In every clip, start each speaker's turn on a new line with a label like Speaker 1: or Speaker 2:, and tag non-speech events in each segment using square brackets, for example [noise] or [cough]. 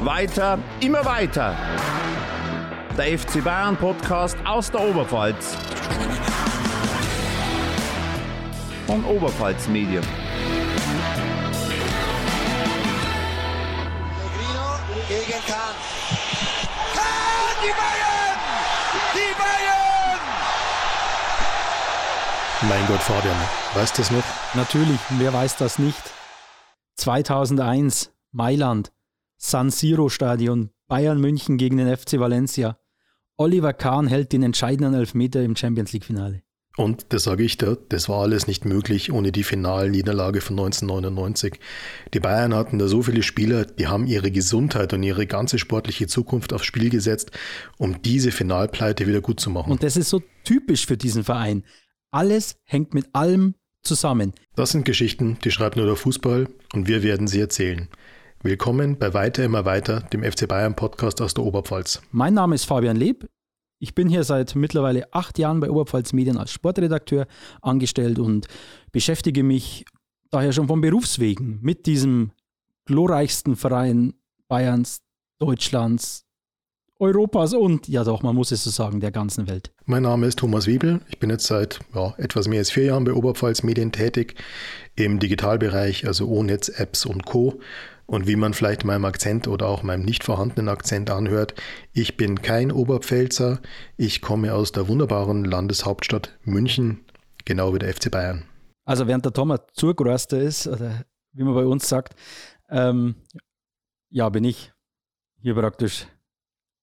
Speaker 1: Weiter, immer weiter. Der FC Bayern Podcast aus der Oberpfalz. Von Oberpfalz Medien.
Speaker 2: Pellegrino gegen Kahn. Kahn, die Bayern! Die Bayern!
Speaker 3: Mein Gott, Fabian, weißt du das noch?
Speaker 4: Natürlich, wer weiß das nicht? 2001, Mailand, San Siro Stadion, Bayern München gegen den FC Valencia. Oliver Kahn hält den entscheidenden Elfmeter im Champions League Finale.
Speaker 3: Und das sage ich dir, das war alles nicht möglich ohne die Finalniederlage von 1999. Die Bayern hatten da so viele Spieler, die haben ihre Gesundheit und ihre ganze sportliche Zukunft aufs Spiel gesetzt, um diese Finalpleite wieder gut zu machen.
Speaker 4: Und das ist so typisch für diesen Verein. Alles hängt mit allem zusammen.
Speaker 3: Das sind Geschichten, die schreibt nur der Fußball und wir werden sie erzählen. Willkommen bei Weiter immer weiter, dem FC Bayern Podcast aus der Oberpfalz.
Speaker 4: Mein Name ist Fabian Leb. Ich bin hier seit mittlerweile acht Jahren bei Oberpfalz Medien als Sportredakteur angestellt und beschäftige mich daher schon von Berufswegen mit diesem glorreichsten Verein Bayerns, Deutschlands, Europas und, ja doch, man muss es so sagen, der ganzen Welt.
Speaker 3: Mein Name ist Thomas Wiebel. Ich bin jetzt seit ja, etwas mehr als vier Jahren bei Oberpfalz Medien tätig im Digitalbereich, also O-Netz, Apps und Co. Und wie man vielleicht meinem Akzent oder auch meinem nicht vorhandenen Akzent anhört, ich bin kein Oberpfälzer. Ich komme aus der wunderbaren Landeshauptstadt München, genau wie der FC Bayern.
Speaker 4: Also während der Thomas Zurgroster ist, oder wie man bei uns sagt, ähm, ja, bin ich hier praktisch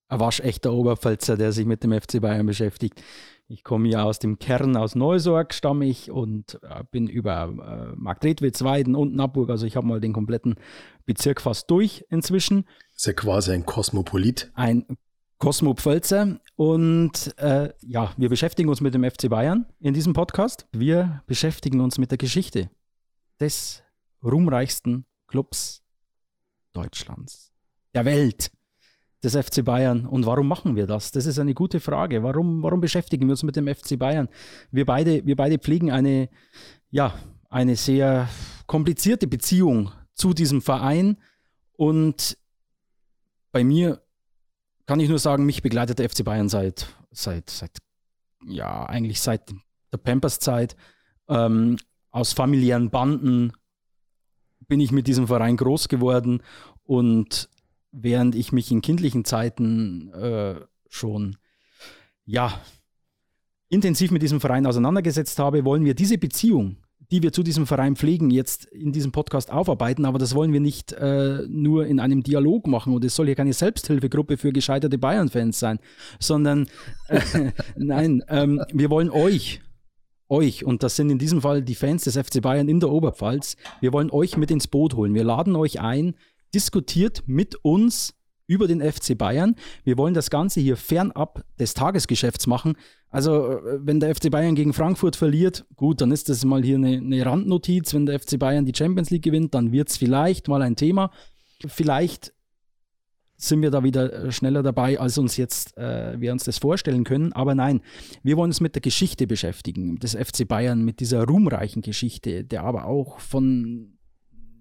Speaker 4: ein waschechter Oberpfälzer, der sich mit dem FC Bayern beschäftigt. Ich komme ja aus dem Kern, aus Neusorg stamme ich und äh, bin über äh, Marktredwitz, Weiden und Naburg, also ich habe mal den kompletten Bezirk fast durch inzwischen.
Speaker 3: Ist ja quasi ein Kosmopolit.
Speaker 4: Ein Kosmopfälzer und äh, ja, wir beschäftigen uns mit dem FC Bayern in diesem Podcast. Wir beschäftigen uns mit der Geschichte des ruhmreichsten Clubs Deutschlands, der Welt des FC Bayern. Und warum machen wir das? Das ist eine gute Frage. Warum, warum beschäftigen wir uns mit dem FC Bayern? Wir beide, wir beide pflegen eine, ja, eine sehr komplizierte Beziehung zu diesem Verein. Und bei mir kann ich nur sagen, mich begleitet der FC Bayern seit, seit, seit ja, eigentlich seit der Pampers-Zeit. Ähm, aus familiären Banden bin ich mit diesem Verein groß geworden und während ich mich in kindlichen Zeiten äh, schon ja intensiv mit diesem Verein auseinandergesetzt habe, wollen wir diese Beziehung, die wir zu diesem Verein pflegen, jetzt in diesem Podcast aufarbeiten. Aber das wollen wir nicht äh, nur in einem Dialog machen und es soll hier keine Selbsthilfegruppe für gescheiterte Bayern-Fans sein, sondern äh, [laughs] nein, ähm, wir wollen euch euch, und das sind in diesem Fall die Fans des FC Bayern in der Oberpfalz, wir wollen euch mit ins Boot holen. Wir laden euch ein, diskutiert mit uns über den FC Bayern. Wir wollen das Ganze hier fernab des Tagesgeschäfts machen. Also, äh, wenn der FC Bayern gegen Frankfurt verliert, gut, dann ist das mal hier eine, eine Randnotiz. Wenn der FC Bayern die Champions League gewinnt, dann wird es vielleicht mal ein Thema. Vielleicht sind wir da wieder äh, schneller dabei, als uns jetzt äh, wir uns das vorstellen können. Aber nein, wir wollen uns mit der Geschichte beschäftigen, des FC Bayern, mit dieser ruhmreichen Geschichte, der aber auch von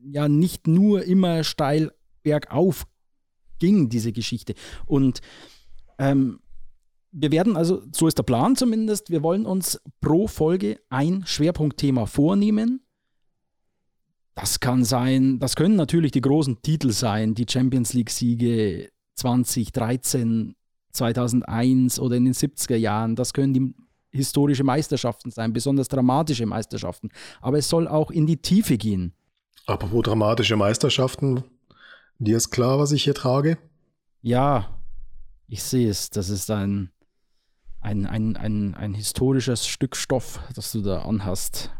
Speaker 4: ja nicht nur immer steil bergauf ging, diese Geschichte. Und ähm, wir werden also, so ist der Plan zumindest, wir wollen uns pro Folge ein Schwerpunktthema vornehmen. Das kann sein, das können natürlich die großen Titel sein, die Champions League-Siege 2013, 2001 oder in den 70er Jahren. Das können die historische Meisterschaften sein, besonders dramatische Meisterschaften. Aber es soll auch in die Tiefe gehen.
Speaker 3: Apropos dramatische Meisterschaften, dir ist klar, was ich hier trage?
Speaker 4: Ja, ich sehe es. Das ist ein, ein, ein, ein, ein historisches Stück Stoff, das du da anhast.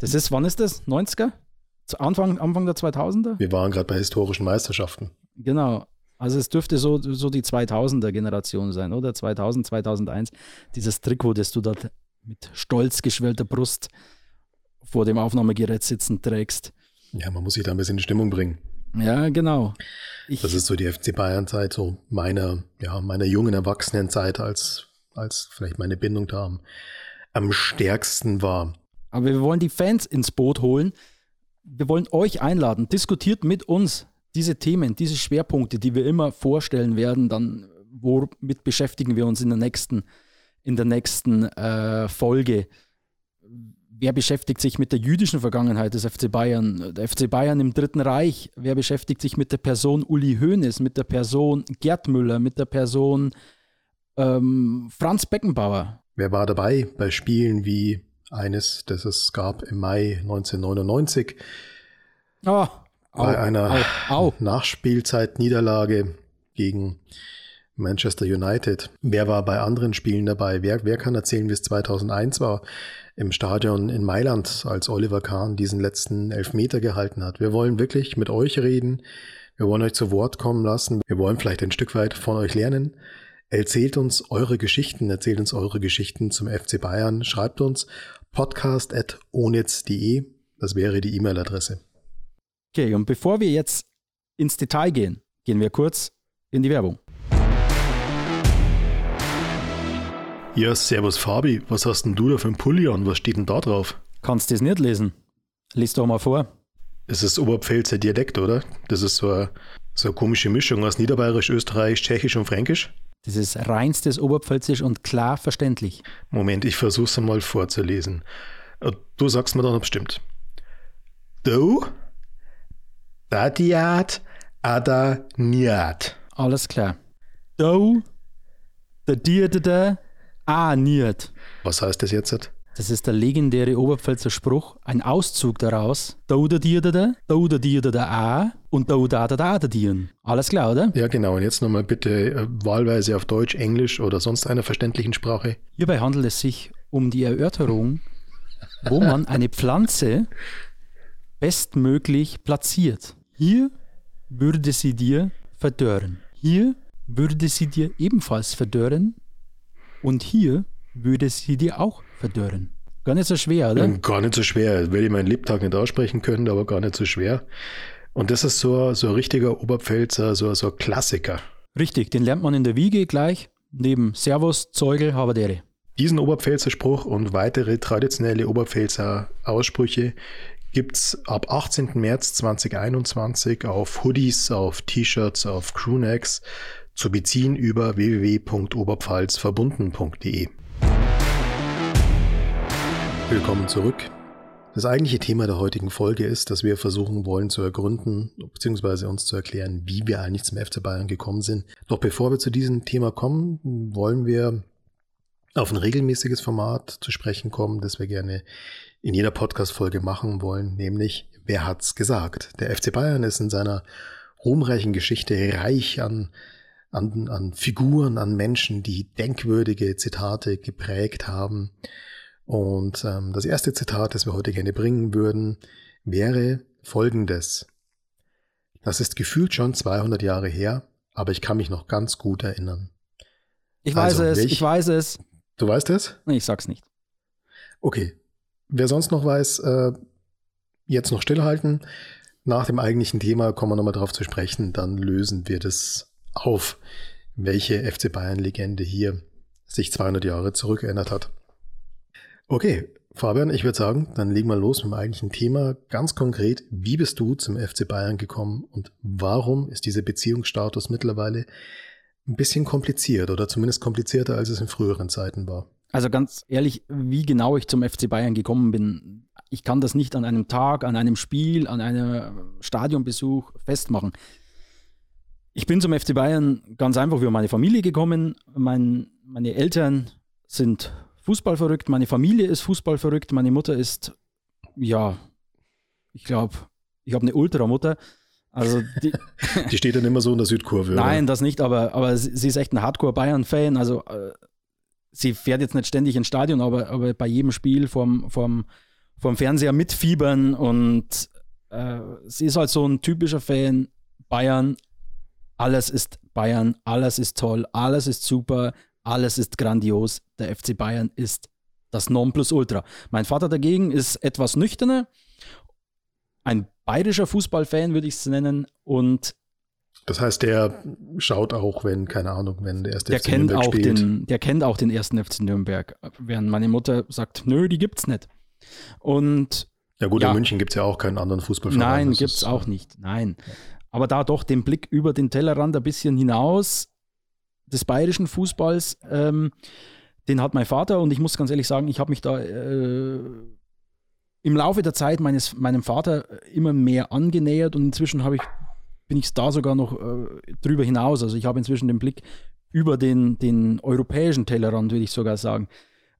Speaker 4: Das ist, wann ist das? 90er? Zu Anfang, Anfang der 2000er?
Speaker 3: Wir waren gerade bei historischen Meisterschaften.
Speaker 4: Genau. Also es dürfte so, so die 2000er Generation sein, oder? 2000, 2001. Dieses Trikot, das du dort mit stolz geschwellter Brust vor dem Aufnahmegerät sitzend trägst.
Speaker 3: Ja, man muss sich da ein bisschen in Stimmung bringen.
Speaker 4: Ja, genau. Ich,
Speaker 3: Das ist so die FC Bayern-Zeit, so meiner, ja, meiner jungen Erwachsenenzeit, als, als vielleicht meine Bindung da am, am stärksten war.
Speaker 4: aber wir wollen die Fans ins Boot holen. Wir wollen euch einladen. Diskutiert mit uns diese Themen, diese Schwerpunkte, die wir immer vorstellen werden, dann womit beschäftigen wir uns in der nächsten, in der nächsten äh, Folge? Wer beschäftigt sich mit der jüdischen Vergangenheit des FC Bayern? Der FC Bayern im Dritten Reich. Wer beschäftigt sich mit der Person Uli Hoeneß, mit der Person Gerd Müller, mit der Person ähm, Franz Beckenbauer?
Speaker 3: Wer war dabei bei Spielen wie eines, das es gab im Mai 1999?
Speaker 4: Oh,
Speaker 3: bei
Speaker 4: au,
Speaker 3: einer
Speaker 4: au, au.
Speaker 3: Nachspielzeit-Niederlage gegen Manchester United. Wer war bei anderen Spielen dabei? Wer, wer kann erzählen, wie es 2001 war im Stadion in Mailand, als Oliver Kahn diesen letzten Elfmeter gehalten hat? Wir wollen wirklich mit euch reden. Wir wollen euch zu Wort kommen lassen. Wir wollen vielleicht ein Stück weit von euch lernen. Erzählt uns eure Geschichten, erzählt uns eure Geschichten zum FC Bayern. Schreibt uns podcast.onetz.de. Das wäre die E-Mail-Adresse.
Speaker 4: Okay, und bevor wir jetzt ins Detail gehen, gehen wir kurz in die Werbung.
Speaker 3: Ja, servus Fabi, was hast denn du da für einen Pulli an? Was steht denn da drauf?
Speaker 4: Kannst du das nicht lesen? Lies doch mal vor.
Speaker 3: Es ist Oberpfälzer Dialekt, oder? Das ist so eine, so eine komische Mischung aus Niederbayerisch, Österreichisch, Tschechisch und Fränkisch.
Speaker 4: Das ist reinstes Oberpfälzisch und klar verständlich.
Speaker 3: Moment, ich versuch's einmal vorzulesen. Äh, Du sagst mir dann bestimmt. Du, Dadiat, Ada, Niat.
Speaker 4: Alles klar. Do, der dir, der, der, a, niet.
Speaker 3: Was heißt das jetzt?
Speaker 4: Das ist der legendäre Oberpfälzer Spruch, ein Auszug daraus. Der, der, a und do, da, da, da, der, dir. Alles klar, oder?
Speaker 3: Ja, genau. Und jetzt nochmal bitte äh, wahlweise auf Deutsch, Englisch oder sonst einer verständlichen Sprache.
Speaker 4: Hierbei handelt es sich um die Erörterung, wo man eine Pflanze bestmöglich platziert. Hier würde sie dir verdörren. Hier würde sie dir ebenfalls verdörren. Und hier würde sie dir auch verdörren. Gar nicht so schwer, oder?
Speaker 3: Ähm, Gar nicht so schwer. Werde ich meinen Lebtag nicht aussprechen können, aber gar nicht so schwer. Und das ist so, so ein richtiger Oberpfälzer, so, so ein Klassiker.
Speaker 4: Richtig, den lernt man in der Wiege gleich, neben Servus, Zeugel, Habadere.
Speaker 3: Diesen Oberpfälzer Spruch und weitere traditionelle Oberpfälzer Aussprüche gibt's ab 18. März 2021 auf Hoodies, auf T-Shirts, auf Crewnecks zu beziehen über www.oberpfalzverbunden.de. Willkommen zurück. Das eigentliche Thema der heutigen Folge ist, dass wir versuchen wollen zu ergründen bzw. uns zu erklären, wie wir eigentlich zum FC Bayern gekommen sind. Doch bevor wir zu diesem Thema kommen, wollen wir auf ein regelmäßiges Format zu sprechen kommen, das wir gerne in jeder Podcast-Folge machen wollen, nämlich Wer hat's gesagt? Der FC Bayern ist in seiner ruhmreichen Geschichte reich an, an, an Figuren, an Menschen, die denkwürdige Zitate geprägt haben. Und ähm, das erste Zitat, das wir heute gerne bringen würden, wäre folgendes. Das ist gefühlt schon 200 Jahre her, aber ich kann mich noch ganz gut erinnern.
Speaker 4: Ich weiß
Speaker 3: Also,
Speaker 4: es,
Speaker 3: welch-
Speaker 4: ich weiß es.
Speaker 3: Du weißt es?
Speaker 4: Ich sag's nicht.
Speaker 3: Okay. Wer sonst noch weiß, äh, jetzt noch stillhalten. Nach dem eigentlichen Thema kommen wir nochmal drauf zu sprechen. Dann lösen wir das auf, welche FC Bayern-Legende hier sich 200 Jahre zurückerinnert hat. Okay, Fabian, ich würde sagen, dann legen wir los mit dem eigentlichen Thema. Ganz konkret, wie bist du zum FC Bayern gekommen und warum ist dieser Beziehungsstatus mittlerweile ein bisschen kompliziert oder zumindest komplizierter, als es in früheren Zeiten war?
Speaker 4: Also ganz ehrlich, wie genau ich zum FC Bayern gekommen bin, ich kann das nicht an einem Tag, an einem Spiel, an einem Stadionbesuch festmachen. Ich bin zum FC Bayern ganz einfach über meine Familie gekommen. Mein, meine Eltern sind fußballverrückt, meine Familie ist fußballverrückt, meine Mutter ist, ja, ich glaube, ich habe eine Ultramutter. Also die, [laughs]
Speaker 3: Die steht dann immer so in der Südkurve. oder?
Speaker 4: Nein, das nicht, aber, aber sie, ist echt ein Hardcore-Bayern-Fan. Also äh, sie fährt jetzt nicht ständig ins Stadion, aber, aber bei jedem Spiel vorm, vorm, vorm Fernseher mitfiebern und äh, sie ist halt so ein typischer Fan. Bayern, alles ist Bayern, alles ist toll, alles ist super, alles ist grandios. Der FC Bayern ist das Nonplusultra. Mein Vater dagegen ist etwas nüchterner, ein bayerischer Fußballfan würde ich es nennen und
Speaker 3: Das heißt, der schaut auch, wenn, keine Ahnung, wenn der erste
Speaker 4: der
Speaker 3: FC
Speaker 4: kennt,
Speaker 3: Nürnberg
Speaker 4: auch
Speaker 3: spielt.
Speaker 4: den, der kennt auch den ersten FC Nürnberg, während meine Mutter sagt, nö, die gibt's nicht. Und
Speaker 3: Ja gut,
Speaker 4: Ja.
Speaker 3: in München gibt es ja auch keinen anderen Fußballverein.
Speaker 4: nein, gibt's
Speaker 3: ist-
Speaker 4: auch nicht. Nein. Aber da doch den Blick über den Tellerrand ein bisschen hinaus des bayerischen Fußballs, ähm, den hat mein Vater. Und ich muss ganz ehrlich sagen, ich habe mich da äh, im Laufe der Zeit meines, meinem Vater immer mehr angenähert. Und inzwischen ich, bin ich da sogar noch äh, drüber hinaus. Also ich habe inzwischen den Blick über den, den europäischen Tellerrand, würde ich sogar sagen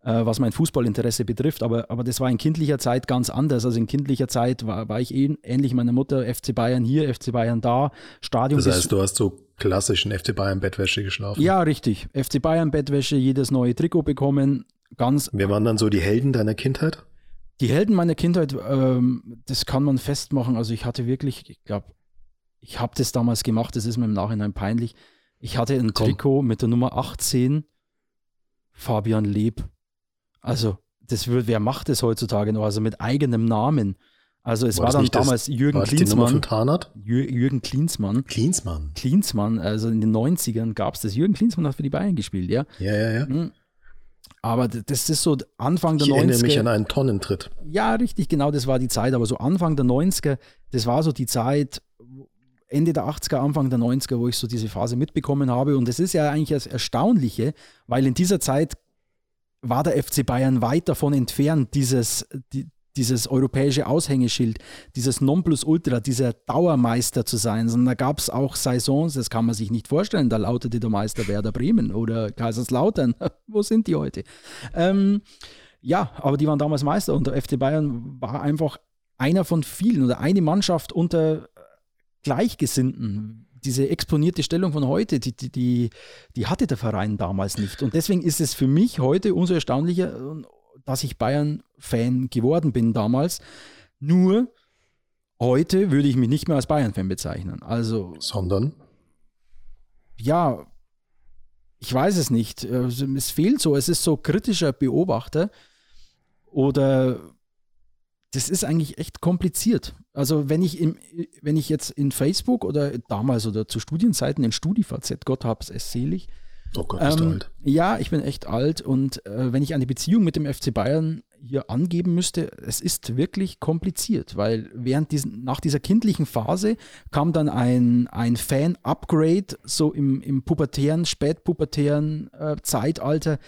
Speaker 4: was mein Fußballinteresse betrifft. Aber, aber das war in kindlicher Zeit ganz anders. Also in kindlicher Zeit war, war ich eh, ähnlich meiner Mutter, FC Bayern hier, FC Bayern da, Stadion.
Speaker 3: Das heißt, du hast so klassischen FC Bayern Bettwäsche geschlafen?
Speaker 4: Ja, richtig. FC Bayern Bettwäsche, jedes neue Trikot bekommen. Ganz.
Speaker 3: Wer waren dann so die Helden deiner Kindheit?
Speaker 4: Die Helden meiner Kindheit, ähm, das kann man festmachen. Also ich hatte wirklich, ich glaube, ich habe das damals gemacht, das ist mir im Nachhinein peinlich. Ich hatte ein Komm. Trikot mit der Nummer 18, Fabian Leb. Also, das wird, wer macht das heutzutage noch? Also mit eigenem Namen. Also es war, war dann damals das, Jürgen Klinsmann. Jürgen Klinsmann.
Speaker 3: Klinsmann.
Speaker 4: Klinsmann, also in den 90ern gab es das. Jürgen Klinsmann hat für die Bayern gespielt, ja.
Speaker 3: Ja, ja, ja. Mhm.
Speaker 4: Aber das ist so Anfang der
Speaker 3: ich
Speaker 4: 90er.
Speaker 3: Ich erinnere mich an einen Tonnentritt.
Speaker 4: Ja, richtig, genau, das war die Zeit. Aber so Anfang der 90er, das war so die Zeit, Ende der 80er, Anfang der 90er, wo ich so diese Phase mitbekommen habe. Und das ist ja eigentlich das Erstaunliche, weil in dieser Zeit war der FC Bayern weit davon entfernt, dieses, die, dieses europäische Aushängeschild, dieses Nonplusultra, dieser Dauermeister zu sein, sondern da gab es auch Saisons, das kann man sich nicht vorstellen, da lautete der Meister Werder Bremen oder Kaiserslautern. [laughs] Wo sind die heute? Ähm, ja, aber die waren damals Meister und der FC Bayern war einfach einer von vielen oder eine Mannschaft unter Gleichgesinnten diese exponierte Stellung von heute, die, die, die, die hatte der Verein damals nicht. Und deswegen ist es für mich heute umso erstaunlicher, dass ich Bayern-Fan geworden bin damals. Nur heute würde ich mich nicht mehr als Bayern-Fan bezeichnen. Also.
Speaker 3: Sondern?
Speaker 4: Ja, ich weiß es nicht. Also, es fehlt so. Es ist so kritischer Beobachter oder das ist eigentlich echt kompliziert. Also wenn ich, im, wenn ich jetzt in Facebook oder damals oder zu Studienzeiten in StudiVZ, Gott hab's es selig.
Speaker 3: Oh Gott, bist ähm, du alt.
Speaker 4: Ja, ich bin echt alt und äh, wenn ich eine Beziehung mit dem FC Bayern hier angeben müsste, es ist wirklich kompliziert, weil während diesen, nach dieser kindlichen Phase kam dann ein, ein Fan-Upgrade, so im, im pubertären, spätpubertären äh, Zeitalter,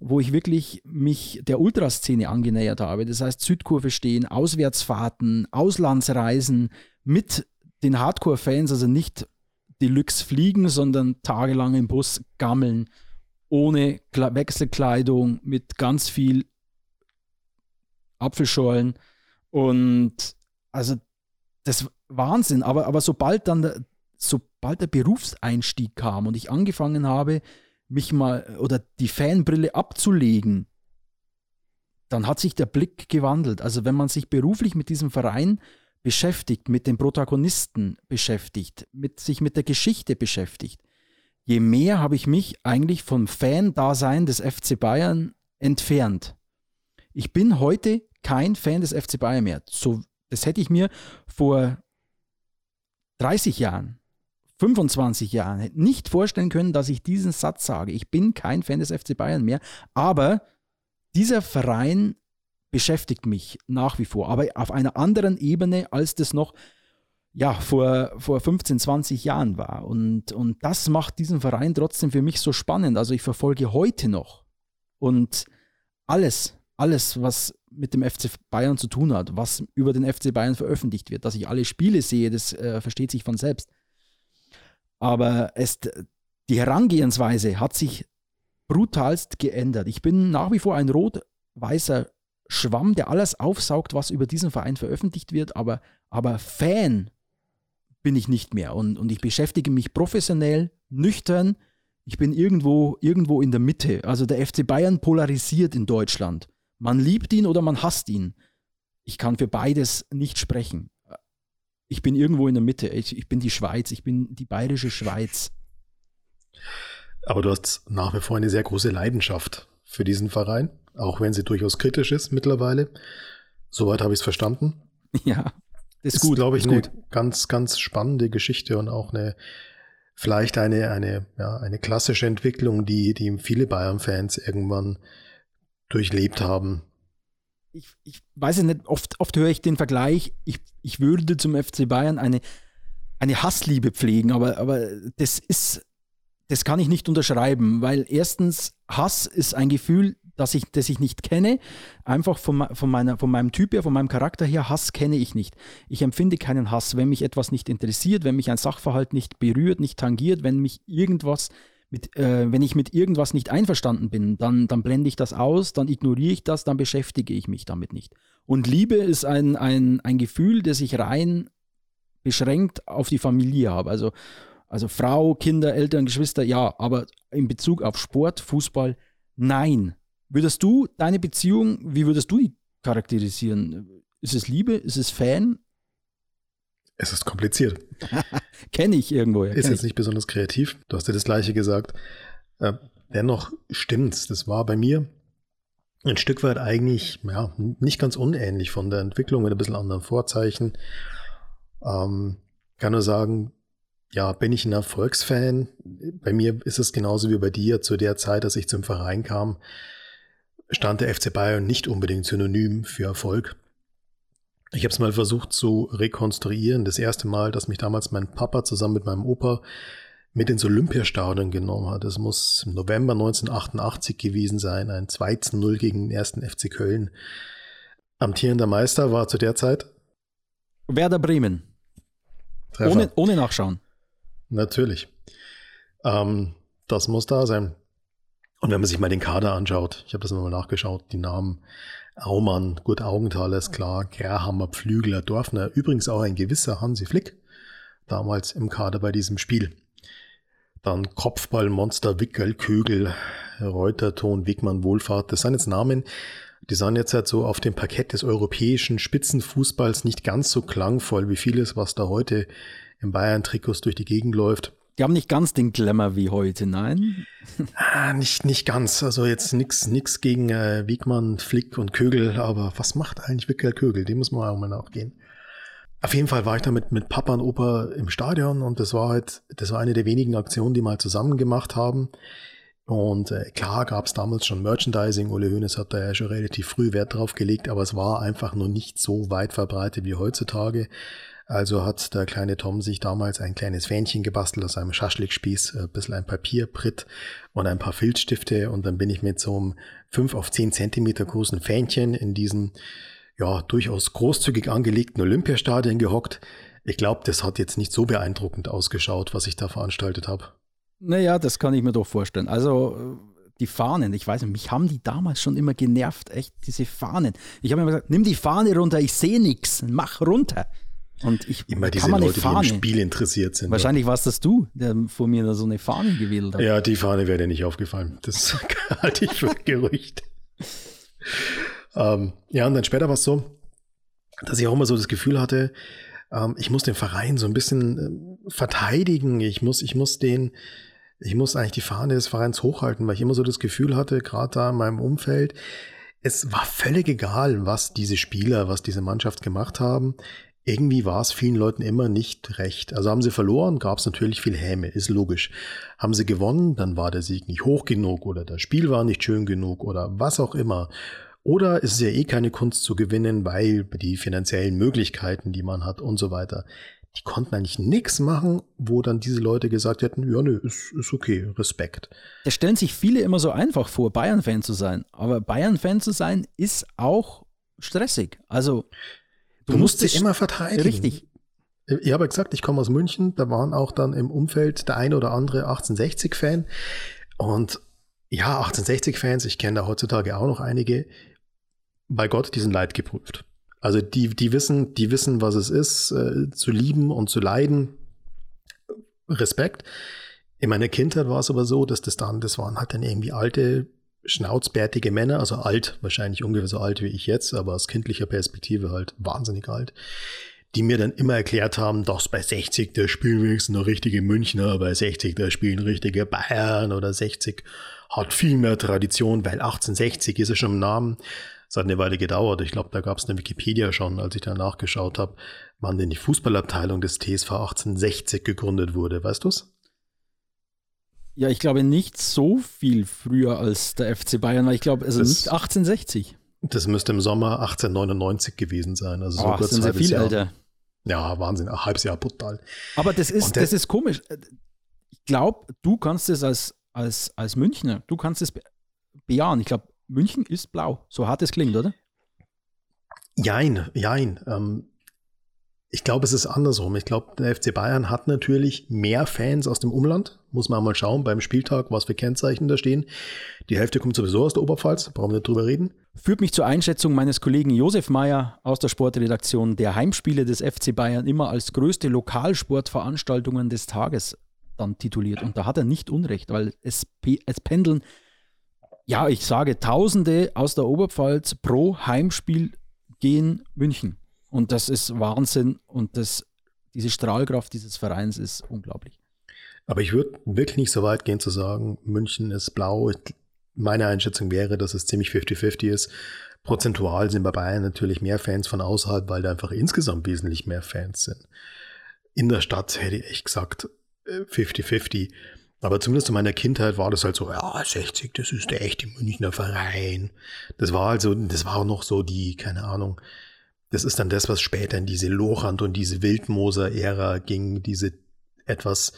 Speaker 4: wo ich wirklich mich der Ultraszene angenähert habe. Das heißt, Südkurve stehen, Auswärtsfahrten, Auslandsreisen mit den Hardcore-Fans, also nicht Deluxe fliegen, sondern tagelang im Bus gammeln, ohne Wechselkleidung, mit ganz viel Apfelschorlen. Und also das Wahnsinn. Aber, aber sobald dann der, sobald der Berufseinstieg kam und ich angefangen habe, mich mal oder die Fanbrille abzulegen, dann hat sich der Blick gewandelt. Also wenn man sich beruflich mit diesem Verein beschäftigt, mit den Protagonisten beschäftigt, mit sich mit der Geschichte beschäftigt, je mehr habe ich mich eigentlich vom Fan-Dasein des FC Bayern entfernt. Ich bin heute kein Fan des FC Bayern mehr. So, das hätte ich mir vor 30 Jahren, 25 Jahren nicht vorstellen können, dass ich diesen Satz sage. Ich bin kein Fan des FC Bayern mehr, aber dieser Verein beschäftigt mich nach wie vor, aber auf einer anderen Ebene, als das noch ja, vor, vor 15, 20 Jahren war. Und, und das macht diesen Verein trotzdem für mich so spannend. Also ich verfolge heute noch und alles, alles, was mit dem FC Bayern zu tun hat, was über den FC Bayern veröffentlicht wird, dass ich alle Spiele sehe, das äh, versteht sich von selbst. Aber es, die Herangehensweise hat sich brutalst geändert. Ich bin nach wie vor ein rot-weißer Schwamm, der alles aufsaugt, was über diesen Verein veröffentlicht wird, aber, aber Fan bin ich nicht mehr. Und, und ich beschäftige mich professionell, nüchtern. Ich bin irgendwo, irgendwo in der Mitte. Also der FC Bayern polarisiert in Deutschland. Man liebt ihn oder man hasst ihn. Ich kann für beides nicht sprechen. Ich bin irgendwo in der Mitte. Ich, ich bin die Schweiz. Ich bin die bayerische Schweiz.
Speaker 3: Aber du hast nach wie vor eine sehr große Leidenschaft für diesen Verein, auch wenn sie durchaus kritisch ist mittlerweile. Soweit habe ich es verstanden.
Speaker 4: Ja,
Speaker 3: ist, ist gut. glaube ich, ist eine gut. ganz, ganz spannende Geschichte und auch eine, vielleicht eine, eine, ja, eine klassische Entwicklung, die, die viele Bayern-Fans irgendwann durchlebt haben.
Speaker 4: Ich, ich weiß es nicht, oft, oft höre ich den Vergleich, ich, ich würde zum FC Bayern eine eine Hassliebe pflegen, aber, aber das ist, das kann ich nicht unterschreiben, weil erstens Hass ist ein Gefühl, das ich, das ich nicht kenne. Einfach von, von, meiner, von meinem Typ her, von meinem Charakter her, Hass kenne ich nicht. Ich empfinde keinen Hass, wenn mich etwas nicht interessiert, wenn mich ein Sachverhalt nicht berührt, nicht tangiert, wenn mich irgendwas mit, äh, wenn ich mit irgendwas nicht einverstanden bin, dann, dann blende ich das aus, dann ignoriere ich das, dann beschäftige ich mich damit nicht. Und Liebe ist ein, ein, ein Gefühl, das ich rein beschränkt auf die Familie habe. Also, also Frau, Kinder, Eltern, Geschwister, ja, aber in Bezug auf Sport, Fußball, nein. Würdest du deine Beziehung, wie würdest du die charakterisieren? Ist es Liebe? Ist es Fan?
Speaker 3: Es ist kompliziert. [laughs]
Speaker 4: Kenne ich irgendwo. Ja,
Speaker 3: ist jetzt
Speaker 4: ich.
Speaker 3: nicht besonders kreativ. Du hast ja das Gleiche gesagt. Äh, dennoch stimmt's. Das war bei mir ein Stück weit eigentlich ja, nicht ganz unähnlich von der Entwicklung mit ein bisschen anderen Vorzeichen. Ähm, kann nur sagen, ja, bin ich ein Erfolgsfan? Bei mir ist es genauso wie bei dir. Zu der Zeit, als ich zum Verein kam, stand der FC Bayern nicht unbedingt synonym für Erfolg. Ich habe es mal versucht zu rekonstruieren. Das erste Mal, dass mich damals mein Papa zusammen mit meinem Opa mit ins Olympiastadion genommen hat. Das muss im November 1988 gewesen sein. Ein 2 0 gegen den ersten FC Köln. Amtierender Meister war zu der Zeit
Speaker 4: Werder Bremen. Ohne, ohne Nachschauen.
Speaker 3: Natürlich. Ähm, das muss da sein. Und wenn man sich mal den Kader anschaut, ich habe das nochmal nachgeschaut, die Namen Aumann, gut Augenthaler ist klar, Gerhammer, Pflügler, Dorfner, übrigens auch ein gewisser Hansi Flick, damals im Kader bei diesem Spiel. Dann Kopfball, Monster, Wickel, Kögel, Reuterton, Wegmann, Wohlfahrt, das sind jetzt Namen, die sind jetzt halt so auf dem Parkett des europäischen Spitzenfußballs nicht ganz so klangvoll wie vieles, was da heute im Bayern-Trikots durch die Gegend läuft.
Speaker 4: Die haben nicht ganz den Glamour wie heute, nein? [laughs]
Speaker 3: Ah, nicht, nicht ganz. Also jetzt nichts nix gegen äh, Wiegmann, Flick und Kögel, aber was macht eigentlich Wickel Kögel? Dem muss man auch mal nachgehen. Auf jeden Fall war ich da mit, mit Papa und Opa im Stadion und das war halt, das war eine der wenigen Aktionen, die mal zusammen gemacht haben. Und äh, klar gab es damals schon Merchandising. Ole Hoeneß hat da ja schon relativ früh Wert drauf gelegt, aber es war einfach nur nicht so weit verbreitet wie heutzutage. Also hat der kleine Tom sich damals ein kleines Fähnchen gebastelt aus einem Schaschlikspieß, ein bisschen ein Papierpritt und ein paar Filzstifte und dann bin ich mit so einem 5 auf 10 Zentimeter großen Fähnchen in diesen ja durchaus großzügig angelegten Olympiastadien gehockt. Ich glaube, das hat jetzt nicht so beeindruckend ausgeschaut, was ich da veranstaltet habe.
Speaker 4: Naja, das kann ich mir doch vorstellen. Also die Fahnen, ich weiß nicht, mich haben die damals schon immer genervt, echt, diese Fahnen. Ich habe immer gesagt, nimm die Fahne runter, ich sehe nichts, mach runter. Und ich
Speaker 3: immer diese Leute, Fahne. die im Spiel interessiert sind.
Speaker 4: Wahrscheinlich warst das du, der vor mir da so eine Fahne gewählt hat.
Speaker 3: Ja, die Fahne wäre dir nicht aufgefallen. Das [laughs] halte ich für Gerücht. ähm, ja, und dann später war es so, dass ich auch immer so das Gefühl hatte, ähm, ich muss den Verein so ein bisschen äh, verteidigen. Ich muss, ich muss den, ich muss eigentlich die Fahne des Vereins hochhalten, weil ich immer so das Gefühl hatte, gerade da in meinem Umfeld, es war völlig egal, was diese Spieler, was diese Mannschaft gemacht haben irgendwie war es vielen Leuten immer nicht recht. Also haben sie verloren, gab es natürlich viel Häme, ist logisch. Haben sie gewonnen, dann war der Sieg nicht hoch genug oder das Spiel war nicht schön genug oder was auch immer. Oder ist es ja eh keine Kunst zu gewinnen, weil die finanziellen Möglichkeiten, die man hat und so weiter, die konnten eigentlich nichts machen, wo dann diese Leute gesagt hätten, ja, nö, ist, ist okay, Respekt.
Speaker 4: Da stellen sich viele immer so einfach vor, Bayern-Fan zu sein. Aber Bayern-Fan zu sein ist auch stressig. Also
Speaker 3: Du, du musst dich immer verteidigen.
Speaker 4: Richtig.
Speaker 3: Ich habe gesagt, ich komme aus München, da waren auch dann im Umfeld der eine oder andere 1860-Fan. Und ja, 1860-Fans, ich kenne da heutzutage auch noch einige, bei Gott, die sind leidgeprüft. Also die, die wissen, die wissen, was es ist, äh, zu lieben und zu leiden. Respekt. In meiner Kindheit war es aber so, dass das dann, das waren halt dann irgendwie alte schnauzbärtige Männer, also alt, wahrscheinlich ungefähr so alt wie ich jetzt, aber aus kindlicher Perspektive halt wahnsinnig alt, die mir dann immer erklärt haben, dass bei 60 da spielen wenigstens noch richtige Münchner, bei 60 da spielen richtige Bayern oder 60 hat viel mehr Tradition, weil 1860 ist ja schon im Namen. Es hat eine Weile gedauert. Ich glaube, da gab es eine Wikipedia schon, als ich da nachgeschaut habe, wann denn die Fußballabteilung des TSV 1860 gegründet wurde. Weißt du's?
Speaker 4: Ja, ich glaube nicht so viel früher als der FC Bayern, weil ich glaube, also das, nicht 1860.
Speaker 3: Das müsste im Sommer 1899 gewesen sein. Also so
Speaker 4: oh,
Speaker 3: kurz
Speaker 4: sind sie viel
Speaker 3: Jahr.
Speaker 4: älter.
Speaker 3: Ja, Wahnsinn, ein halbes Jahr brutal.
Speaker 4: Aber das ist,
Speaker 3: der-
Speaker 4: das ist komisch. Ich glaube, du kannst es als, als, als Münchner, du kannst es be bejahen. Ich glaube, München ist blau. So hart es klingt, oder?
Speaker 3: Jein, jein. Ähm, ich glaube, es ist andersrum. Ich glaube, der FC Bayern hat natürlich mehr Fans aus dem Umland. Muss man mal schauen beim Spieltag, was für Kennzeichen da stehen. Die Hälfte kommt sowieso aus der Oberpfalz, brauchen wir nicht drüber reden.
Speaker 4: Führt mich zur Einschätzung meines Kollegen Josef Meyer aus der Sportredaktion, der Heimspiele des FC Bayern immer als größte Lokalsportveranstaltungen des Tages dann tituliert. Und da hat er nicht Unrecht, weil es, es pendeln, ja, ich sage, Tausende aus der Oberpfalz pro Heimspiel gehen München. Und das ist Wahnsinn und das, diese Strahlkraft dieses Vereins ist unglaublich.
Speaker 3: Aber ich würde wirklich nicht so weit gehen zu sagen, München ist blau. Meine Einschätzung wäre, dass es ziemlich 50-50 ist. Prozentual sind bei Bayern natürlich mehr Fans von außerhalb, weil da einfach insgesamt wesentlich mehr Fans sind. In der Stadt hätte ich echt gesagt äh, 50-50. Aber zumindest in meiner Kindheit war das halt so, ja, 60, das ist der echte Münchner Verein. Das war also, das war auch noch so die, keine Ahnung, das ist dann das, was später in diese Lorand und diese Wildmoser-Ära ging, diese etwas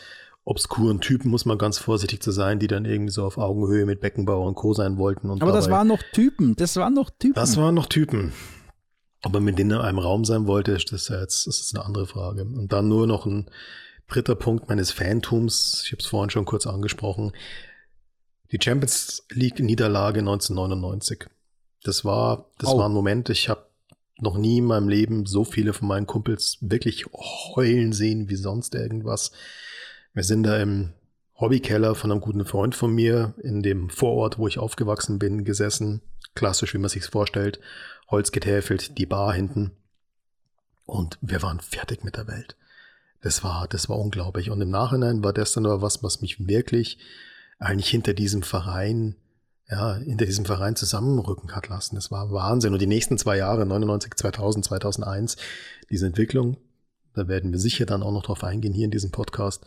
Speaker 3: obskuren Typen, muss man ganz vorsichtig zu sein, die dann irgendwie so auf Augenhöhe mit Beckenbauer und Co. sein wollten. Und
Speaker 4: Aber das waren noch Typen, das waren noch Typen.
Speaker 3: das waren noch Typen. Ob man mit denen in einem Raum sein wollte, das ist ja jetzt das ist eine andere Frage. Und dann nur noch ein dritter Punkt meines Fantums. Ich habe es vorhin schon kurz angesprochen. Die Champions League Niederlage 1999. Das war, das
Speaker 4: Au.
Speaker 3: war ein Moment. Ich habe noch nie in meinem Leben so viele von meinen Kumpels wirklich heulen sehen wie sonst irgendwas. Wir sind da im Hobbykeller von einem guten Freund von mir in dem Vorort, wo ich aufgewachsen bin, gesessen. Klassisch, wie man sich's vorstellt. Holz getäfelt, die Bar hinten. Und wir waren fertig mit der Welt. Das war, das war unglaublich. Und im Nachhinein war das dann aber was, was mich wirklich eigentlich hinter diesem Verein, ja, hinter diesem Verein zusammenrücken hat lassen. Das war Wahnsinn. Und die nächsten zwei Jahre, 99, 2000, 2001, diese Entwicklung, da werden wir sicher dann auch noch drauf eingehen hier in diesem Podcast.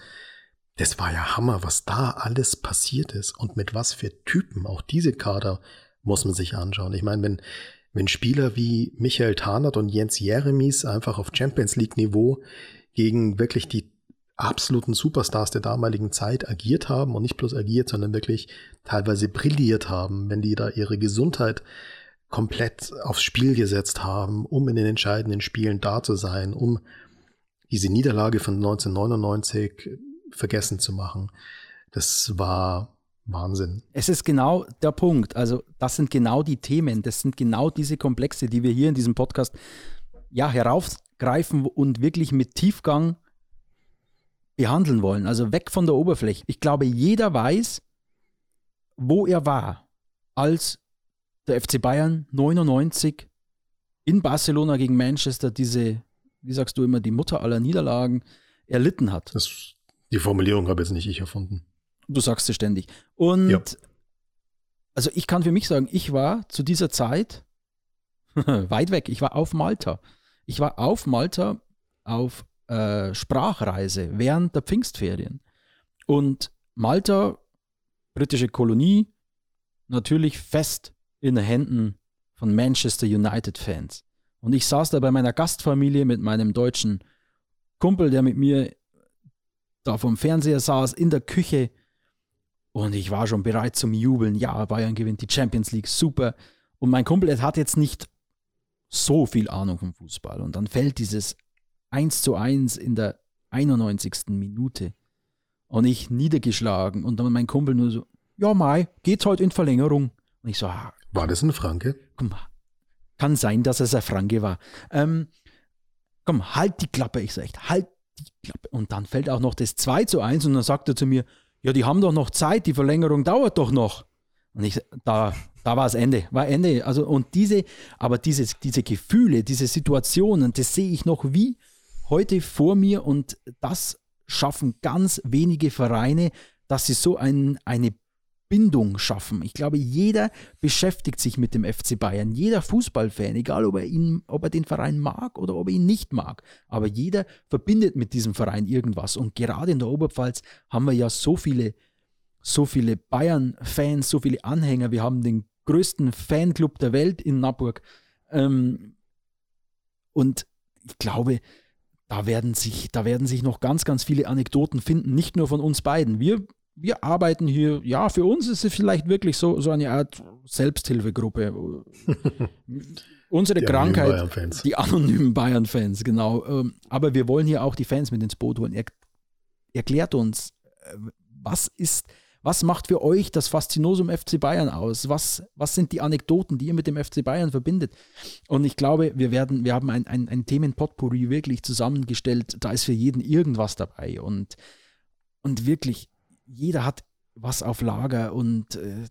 Speaker 3: Das war ja Hammer, was da alles passiert ist und mit was für Typen. Auch diese Kader muss man sich anschauen. Ich meine, wenn, wenn Spieler wie Michael Tarnert und Jens Jeremies einfach auf Champions League Niveau gegen wirklich die absoluten Superstars der damaligen Zeit agiert haben und nicht bloß agiert, sondern wirklich teilweise brilliert haben, wenn die da ihre Gesundheit komplett aufs Spiel gesetzt haben, um in den entscheidenden Spielen da zu sein, um diese Niederlage von 1999 vergessen zu machen. Das war Wahnsinn.
Speaker 4: Es ist genau der Punkt. Also, das sind genau die Themen, das sind genau diese Komplexe, die wir hier in diesem Podcast ja heraufgreifen und wirklich mit Tiefgang behandeln wollen. Also weg von der Oberfläche. Ich glaube, jeder weiß, wo er war, als der FC Bayern 99 in Barcelona gegen Manchester diese, wie sagst du immer, die Mutter aller Niederlagen erlitten hat.
Speaker 3: Das, die Formulierung habe jetzt nicht ich erfunden.
Speaker 4: Du sagst es ständig. Und
Speaker 3: Ja.
Speaker 4: also ich kann für mich sagen, ich war zu dieser Zeit [laughs] weit weg. Ich war auf Malta. Ich war auf Malta auf äh, Sprachreise während der Pfingstferien. Und Malta, britische Kolonie, natürlich fest in den Händen von Manchester United-Fans. Und ich saß da bei meiner Gastfamilie mit meinem deutschen Kumpel, der mit mir da vom Fernseher saß, in der Küche. Und ich war schon bereit zum Jubeln. Ja, Bayern gewinnt die Champions League, super. Und mein Kumpel hat jetzt nicht so viel Ahnung vom Fußball. Und dann fällt dieses 1 zu 1 in der 91. Minute. Und ich niedergeschlagen. Und dann mein Kumpel nur so, ja, Mai, geht's heute in Verlängerung. Und ich so, ah,
Speaker 3: War das ein Franke?
Speaker 4: komm, kann sein, dass es ein Franke war. Ähm, komm, halt die Klappe. Ich sag echt, halt die Klappe. Und dann fällt auch noch das 2 zu 1 und dann sagt er zu mir, ja, die haben doch noch Zeit, die Verlängerung dauert doch noch. Und ich, da, da war es Ende, war Ende. Also, und diese, aber diese, diese Gefühle, diese Situationen, das sehe ich noch wie heute vor mir und das schaffen ganz wenige Vereine, dass sie so ein, eine Bindung schaffen. Ich glaube, jeder beschäftigt sich mit dem FC Bayern. Jeder Fußballfan, egal ob er, ihn, ob er den Verein mag oder ob er ihn nicht mag. Aber jeder verbindet mit diesem Verein irgendwas. Und gerade in der Oberpfalz haben wir ja so viele, so viele Bayern-Fans, so viele Anhänger. Wir haben den größten Fanclub der Welt in Naburg. Ähm, und ich glaube, da werden sich, da werden sich noch ganz, ganz viele Anekdoten finden, nicht nur von uns beiden. Wir, wir arbeiten hier, ja, für uns ist es vielleicht wirklich so, so eine Art Selbsthilfegruppe. [laughs] Unsere
Speaker 3: Die
Speaker 4: Krankheit,
Speaker 3: anonymen
Speaker 4: die anonymen Bayern-Fans, genau. Ähm, Aber wir wollen hier auch die Fans mit ins Boot holen. Er, erklärt uns, äh, was ist, was macht für euch das Faszinosum FC Bayern aus? Was, was sind die Anekdoten, die ihr mit dem FC Bayern verbindet? Und ich glaube, wir werden, wir haben ein, ein, ein Themenpotpourri wirklich zusammengestellt. Da ist für jeden irgendwas dabei. Und, und wirklich, jeder hat was auf Lager. Und äh,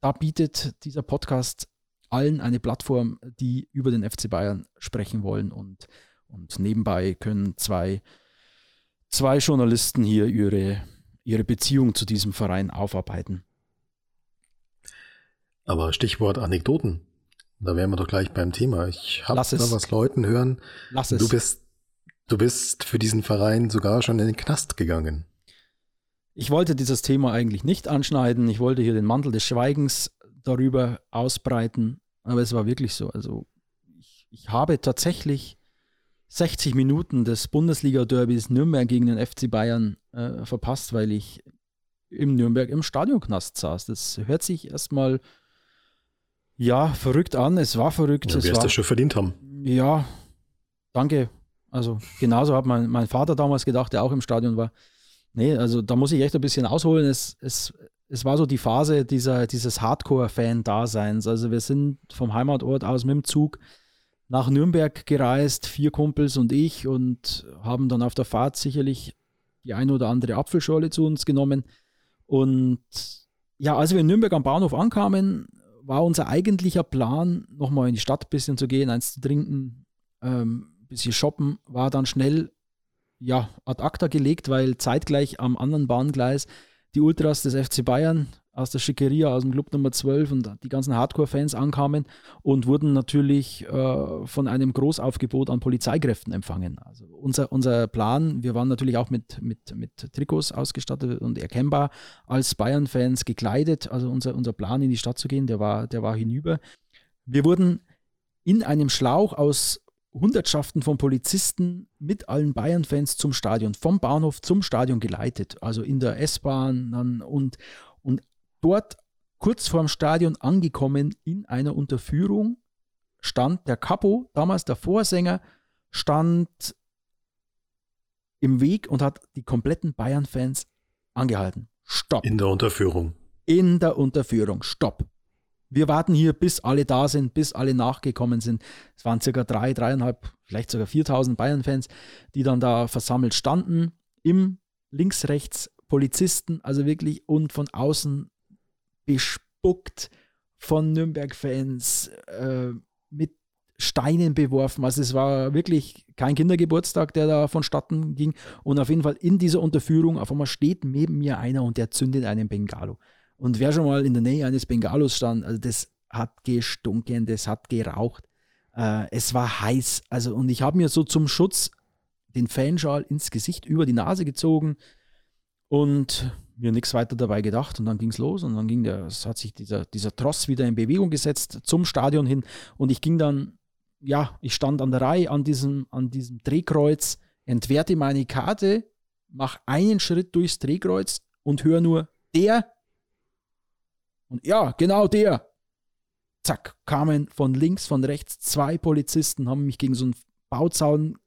Speaker 4: da bietet dieser Podcast allen eine Plattform, die über den FC Bayern sprechen wollen. Und, und nebenbei können zwei, zwei Journalisten hier ihre, ihre Beziehung zu diesem Verein aufarbeiten.
Speaker 3: Aber Stichwort Anekdoten. Da wären wir doch gleich beim Thema. Ich habe da was Leuten hören.
Speaker 4: Lass es.
Speaker 3: Du bist, du bist für diesen Verein sogar schon in den Knast gegangen.
Speaker 4: Ich wollte dieses Thema eigentlich nicht anschneiden. Ich wollte hier den Mantel des Schweigens darüber ausbreiten. Aber es war wirklich so. Also ich, ich habe tatsächlich 60 Minuten des Bundesliga-Derbys Nürnberg gegen den FC Bayern äh, verpasst, weil ich im Nürnberg im Stadionknast saß. Das hört sich erstmal ja verrückt an. Es war verrückt.
Speaker 3: Du
Speaker 4: es war,
Speaker 3: das schon verdient haben.
Speaker 4: ja, danke. Also genauso hat mein, mein Vater damals gedacht, der auch im Stadion war. Nee, also da muss ich echt ein bisschen ausholen. Es, es, es war so die Phase dieser, dieses Hardcore-Fan-Daseins. Also wir sind vom Heimatort aus mit dem Zug nach Nürnberg gereist, vier Kumpels und ich, und haben dann auf der Fahrt sicherlich die ein oder andere Apfelschorle zu uns genommen. Und ja, als wir in Nürnberg am Bahnhof ankamen, war unser eigentlicher Plan, nochmal in die Stadt ein bisschen zu gehen, eins zu trinken, ähm, ein bisschen shoppen, war dann schnell ja, ad acta gelegt, weil zeitgleich am anderen Bahngleis die Ultras des FC Bayern aus der Schickeria, aus dem Club Nummer 12 und die ganzen Hardcore-Fans ankamen und wurden natürlich äh, von einem Großaufgebot an Polizeikräften empfangen. Also unser, unser Plan, wir waren natürlich auch mit, mit, mit Trikots ausgestattet und erkennbar als Bayern-Fans gekleidet. Also unser, unser Plan, in die Stadt zu gehen, der war, der war hinüber. Wir wurden in einem Schlauch aus Hundertschaften von Polizisten mit allen Bayern-Fans zum Stadion, vom Bahnhof zum Stadion geleitet, also in der S-Bahn und, und dort kurz vorm Stadion angekommen in einer Unterführung stand der Capo, damals der Vorsänger, stand im Weg und hat die kompletten Bayern-Fans angehalten. Stopp
Speaker 3: In der Unterführung.
Speaker 4: in der Unterführung. Stopp. Wir warten hier, bis alle da sind, bis alle nachgekommen sind. Es waren circa drei, dreieinhalb, vielleicht sogar 4000 Bayern-Fans, die dann da versammelt standen. Im links, rechts Polizisten, also wirklich und von außen bespuckt von Nürnberg-Fans äh, mit Steinen beworfen. Also es war wirklich kein Kindergeburtstag, der da vonstatten ging. Und auf jeden Fall in dieser Unterführung, auf einmal steht neben mir einer und der zündet einen Bengalo. Und wer schon mal in der Nähe eines Bengalos stand, also das hat gestunken, das hat geraucht. Äh, es war heiß. Also, und ich habe mir so zum Schutz den Fanschal ins Gesicht über die Nase gezogen und mir nichts weiter dabei gedacht. Und dann ging es los und dann ging der, es hat sich dieser, dieser Tross wieder in Bewegung gesetzt zum Stadion hin. Und ich ging dann, ja, ich stand an der Reihe an diesem, an diesem Drehkreuz, entwerte meine Karte, mach einen Schritt durchs Drehkreuz und höre nur der und ja, genau der. Zack, kamen von links, von rechts zwei Polizisten, haben mich gegen so einen Bauzaun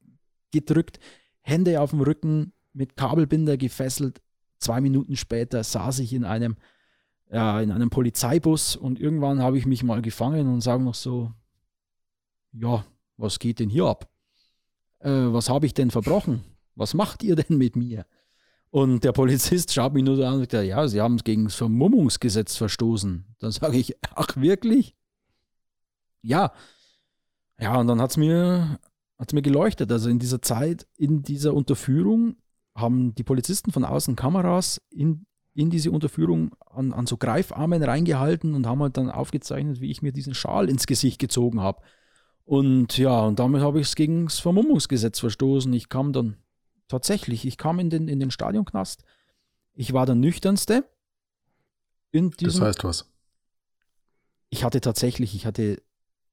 Speaker 4: gedrückt, Hände auf dem Rücken, mit Kabelbinder gefesselt. Zwei Minuten später saß ich in einem, ja, in einem Polizeibus und irgendwann habe ich mich mal gefangen und sage noch so, ja, was geht denn hier ab? Äh, was habe ich denn verbrochen? Was macht ihr denn mit mir? Und der Polizist schaut mich nur so an und sagt, ja, Sie haben gegen das Vermummungsgesetz verstoßen. Dann sage ich, ach wirklich? Ja. Ja, und dann hat es mir, hat's mir geleuchtet. Also in dieser Zeit, in dieser Unterführung, haben die Polizisten von außen Kameras in, in diese Unterführung an, an so Greifarmen reingehalten und haben halt dann aufgezeichnet, wie ich mir diesen Schal ins Gesicht gezogen habe. Und ja, und damit habe ich es gegen das Vermummungsgesetz verstoßen. Ich kam dann tatsächlich, ich kam in den, in den Stadionknast. Ich war der nüchternste. In
Speaker 3: Das
Speaker 4: diesem,
Speaker 3: heißt was.
Speaker 4: ich hatte tatsächlich, ich hatte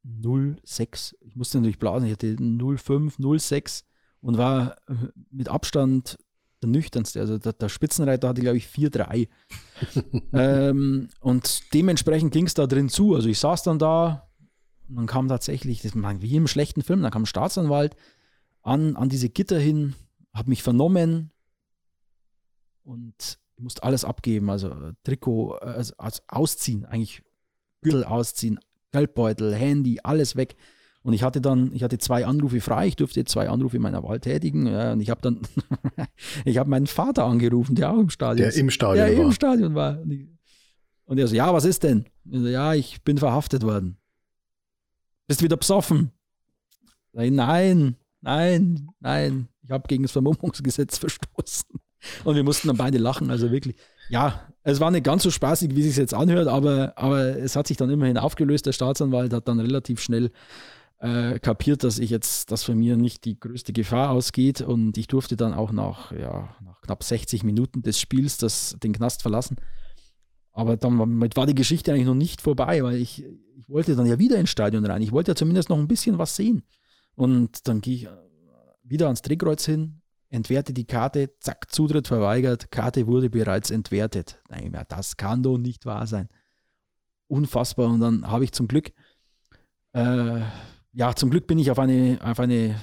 Speaker 4: 0,6, ich musste natürlich blasen, ich hatte 0,5, 0,6 und war äh, mit Abstand der nüchternste. Also der, der Spitzenreiter hatte, glaube ich, 4-3. [laughs] ähm, und dementsprechend ging es da drin zu. Also ich saß dann da und dann kam tatsächlich, das war wie im schlechten Film, dann kam ein Staatsanwalt an, an diese Gitter hin, hat mich vernommen und musste alles abgeben. Also äh, Trikot, also, also ausziehen, eigentlich Gürtel ausziehen, Geldbeutel, Handy, alles weg. Und ich hatte dann, ich hatte zwei Anrufe frei, ich durfte zwei Anrufe in meiner Wahl tätigen. Ja, und ich habe dann, [laughs] ich habe meinen Vater angerufen, der auch im Stadion
Speaker 3: Der im Stadion
Speaker 4: der
Speaker 3: war.
Speaker 4: im Stadion war. Und, ich, und er so, ja, was ist denn? Ich so, ja, ich bin verhaftet worden. Bist wieder besoffen? Ich, nein, nein, nein. Ich habe gegen das Vermummungsgesetz [laughs] verstoßen. Und wir mussten dann beide lachen, also wirklich. Ja, es war nicht ganz so spaßig, wie es sich jetzt anhört, aber, aber es hat sich dann immerhin aufgelöst. Der Staatsanwalt hat dann relativ schnell äh, kapiert, dass ich jetzt, dass von mir nicht die größte Gefahr ausgeht und ich durfte dann auch nach, ja, nach knapp 60 Minuten des Spiels das, den Knast verlassen. Aber dann war, die Geschichte eigentlich noch nicht vorbei, weil ich, ich wollte dann ja wieder ins Stadion rein. Ich wollte ja zumindest noch ein bisschen was sehen. Und dann gehe ich wieder ans Drehkreuz hin, entwerte die Karte, zack, Zutritt verweigert, Karte wurde bereits entwertet. Nein, das kann doch nicht wahr sein. Unfassbar. Und dann habe ich zum Glück äh, ja, zum Glück bin ich auf eine, auf eine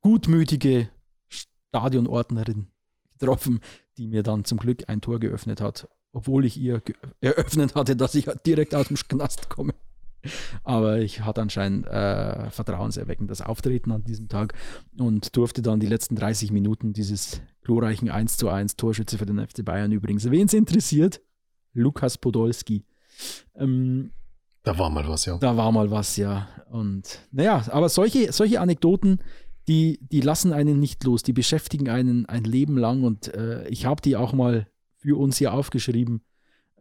Speaker 4: gutmütige Stadionordnerin getroffen, die mir dann zum Glück ein Tor geöffnet hat, obwohl ich ihr eröffnet hatte, dass ich direkt aus dem Knast komme. Aber ich hatte anscheinend äh, vertrauenserweckendes Auftreten an diesem Tag und durfte dann die letzten 30 Minuten dieses glorreichen 1 zu 1 Torschütze für den FC Bayern übrigens. Wen es interessiert, Lukas Podolski. Ähm,
Speaker 3: da war mal was, ja.
Speaker 4: Da war mal was, ja. Und naja, aber solche, solche Anekdoten, die, die lassen einen nicht los, die beschäftigen einen ein Leben lang und äh, ich habe die auch mal für uns hier aufgeschrieben.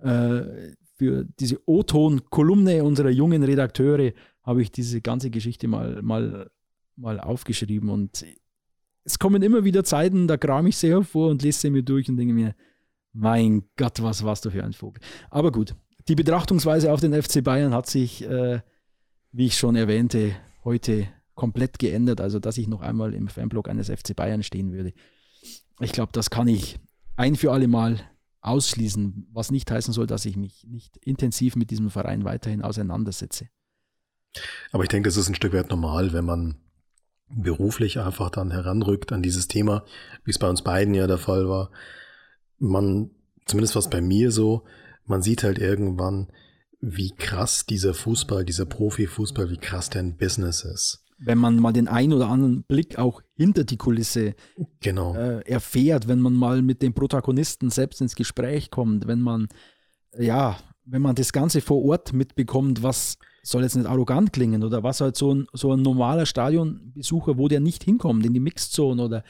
Speaker 4: Äh, für diese O-Ton-Kolumne unserer jungen Redakteure habe ich diese ganze Geschichte mal, mal, mal aufgeschrieben und es kommen immer wieder Zeiten, da kram ich sie hervor und lese sie mir durch und denke mir, mein Gott, was warst du für ein Vogel. Aber gut, die Betrachtungsweise auf den FC Bayern hat sich, äh, wie ich schon erwähnte, heute komplett geändert. Also, dass ich noch einmal im Fanblog eines FC Bayern stehen würde. Ich glaube, das kann ich ein für alle Mal ausschließen, was nicht heißen soll, dass ich mich nicht intensiv mit diesem Verein weiterhin auseinandersetze.
Speaker 3: Aber ich denke, das ist ein Stück weit normal, wenn man beruflich einfach dann heranrückt an dieses Thema, wie es bei uns beiden ja der Fall war. Man, zumindest was bei mir so, man sieht halt irgendwann, wie krass dieser Fußball, dieser Profifußball, wie krass der ein Business ist.
Speaker 4: Wenn man mal den einen oder anderen Blick auch hinter die Kulisse
Speaker 3: genau.
Speaker 4: äh, erfährt, wenn man mal mit den Protagonisten selbst ins Gespräch kommt, wenn man, ja, wenn man das Ganze vor Ort mitbekommt, was soll jetzt nicht arrogant klingen oder was halt so ein, so ein normaler Stadionbesucher, wo der nicht hinkommt, in die Mixzone oder,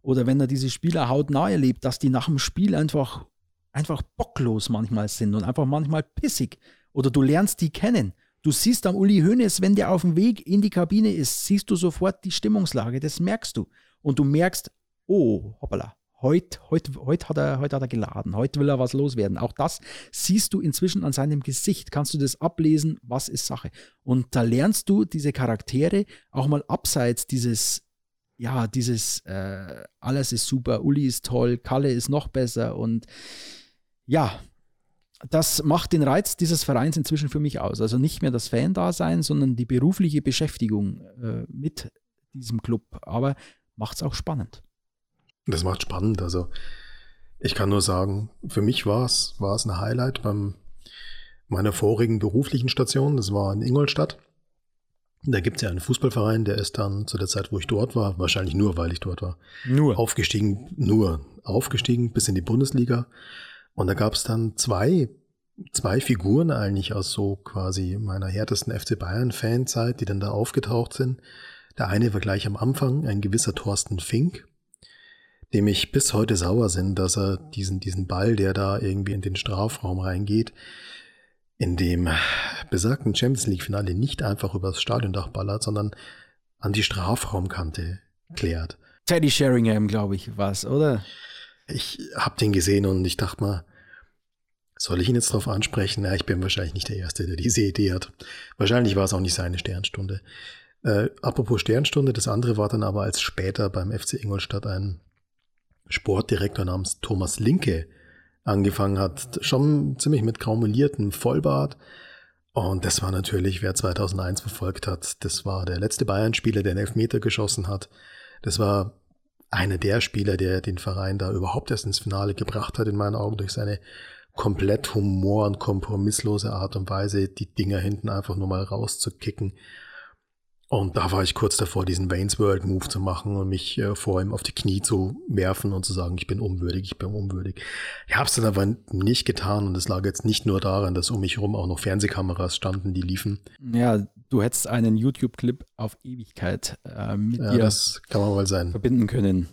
Speaker 4: oder wenn er diese Spieler hautnah erlebt, dass die nach dem Spiel einfach einfach bocklos manchmal sind und einfach manchmal pissig. Oder du lernst die kennen. Du siehst am Uli Hoeneß, wenn der auf dem Weg in die Kabine ist, siehst du sofort die Stimmungslage. Das merkst du. Und du merkst, oh, hoppala, heute, heute, heute, hat er, heute hat er geladen, heute will er was loswerden. Auch das siehst du inzwischen an seinem Gesicht. Kannst du das ablesen, was ist Sache. Und da lernst du diese Charaktere auch mal abseits dieses, ja, dieses, äh, alles ist super, Uli ist toll, Kalle ist noch besser und ja, das macht den Reiz dieses Vereins inzwischen für mich aus. Also nicht mehr das Fan-Dasein, sondern die berufliche Beschäftigung äh, mit diesem Club. Aber macht es auch spannend.
Speaker 3: Das macht spannend. Also ich kann nur sagen, für mich war es war es ein Highlight beim meiner vorigen beruflichen Station. Das war in Ingolstadt. Da gibt es ja einen Fußballverein, der ist dann zu der Zeit, wo ich dort war, wahrscheinlich nur, weil ich dort war,
Speaker 4: nur
Speaker 3: aufgestiegen, nur aufgestiegen bis in die Bundesliga und da gab es dann zwei, zwei Figuren eigentlich aus so quasi meiner härtesten FC Bayern-Fanzeit, die dann da aufgetaucht sind. Der eine war gleich am Anfang ein gewisser Thorsten Fink, dem ich bis heute sauer sind, dass er diesen, diesen Ball, der da irgendwie in den Strafraum reingeht, in dem besagten Champions League-Finale nicht einfach übers Stadiondach ballert, sondern an die Strafraumkante klärt.
Speaker 4: Teddy Sheringham, glaube ich, war es, oder?
Speaker 3: Ich habe den gesehen und ich dachte mal, soll ich ihn jetzt darauf ansprechen? Ja, ich bin wahrscheinlich nicht der Erste, der diese Idee hat. Wahrscheinlich war es auch nicht seine Sternstunde. Äh, apropos Sternstunde, das andere war dann aber als später beim FC Ingolstadt ein Sportdirektor namens Thomas Linke angefangen hat, schon ziemlich mit graumeliertem Vollbart. Und das war natürlich, wer 2001 verfolgt hat, das war der letzte Bayern-Spieler, der einen Elfmeter geschossen hat. Das war einer der Spieler, der den Verein da überhaupt erst ins Finale gebracht hat, in meinen Augen, durch seine komplett humor- und kompromisslose Art und Weise, die Dinger hinten einfach nur mal rauszukicken. Und da war ich kurz davor, diesen Wayne's World Move zu machen und mich äh, vor ihm auf die Knie zu werfen und zu sagen, ich bin unwürdig, ich bin unwürdig. Ich habe es dann aber nicht getan und es lag jetzt nicht nur daran, dass um mich herum auch noch Fernsehkameras standen, die liefen.
Speaker 4: Ja, du hättest einen YouTube-Clip auf Ewigkeit äh, mit
Speaker 3: ja,
Speaker 4: dir
Speaker 3: das kann man mal sein.
Speaker 4: verbinden können.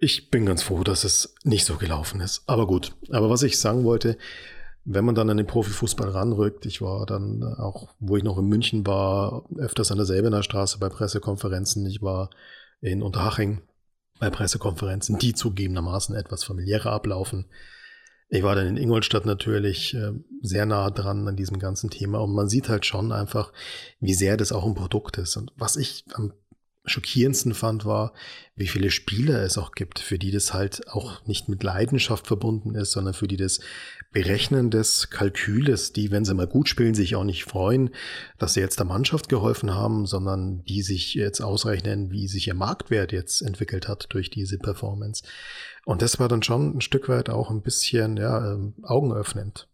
Speaker 3: Ich bin ganz froh, dass es nicht so gelaufen ist. Aber gut. Aber was ich sagen wollte, wenn man dann an den Profifußball ranrückt, ich war dann auch, wo ich noch in München war, öfters an der Säbener Straße bei Pressekonferenzen, ich war in Unterhaching bei Pressekonferenzen, die zugegebenermaßen etwas familiärer ablaufen. Ich war dann in Ingolstadt natürlich äh, sehr nah dran an diesem ganzen Thema und man sieht halt schon einfach, wie sehr das auch ein Produkt ist. Und was ich am schockierendsten fand, war, wie viele Spieler es auch gibt, für die das halt auch nicht mit Leidenschaft verbunden ist, sondern für die das Berechnen des Kalküles, die, wenn sie mal gut spielen, sich auch nicht freuen, dass sie jetzt der Mannschaft geholfen haben, sondern die sich jetzt ausrechnen, wie sich ihr Marktwert jetzt entwickelt hat durch diese Performance. Und das war dann schon ein Stück weit auch ein bisschen ja, ähm, augenöffnend.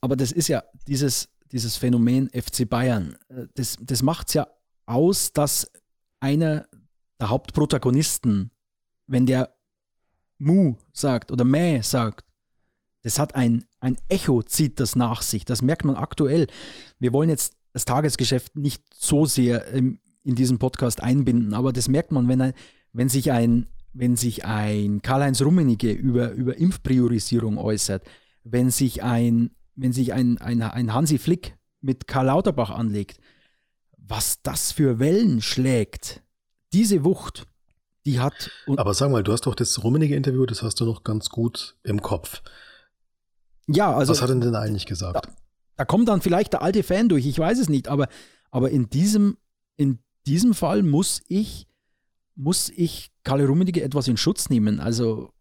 Speaker 4: Aber das ist ja dieses, dieses Phänomen FC Bayern. Äh, das, das macht es ja aus, dass einer der Hauptprotagonisten, wenn der Mu sagt oder Mäh sagt, das hat ein, ein Echo, zieht das nach sich. Das merkt man aktuell. Wir wollen jetzt das Tagesgeschäft nicht so sehr in diesem Podcast einbinden, aber das merkt man, wenn, ein, wenn sich ein, wenn sich ein Karl-Heinz Rummenigge über, über Impfpriorisierung äußert, wenn sich ein, wenn sich ein, ein, ein Hansi Flick mit Karl Lauterbach anlegt, was das für Wellen schlägt, diese Wucht, die hat.
Speaker 3: Aber sag mal, du hast doch das Rummenigge-Interview, das hast du noch ganz gut im Kopf.
Speaker 4: Ja, also.
Speaker 3: Was hat er denn eigentlich gesagt?
Speaker 4: Da, da, kommt dann vielleicht der alte Fan durch, ich weiß es nicht, aber, aber in, diesem, in diesem Fall muss ich, muss ich Karl Rummenigge etwas in Schutz nehmen. Also,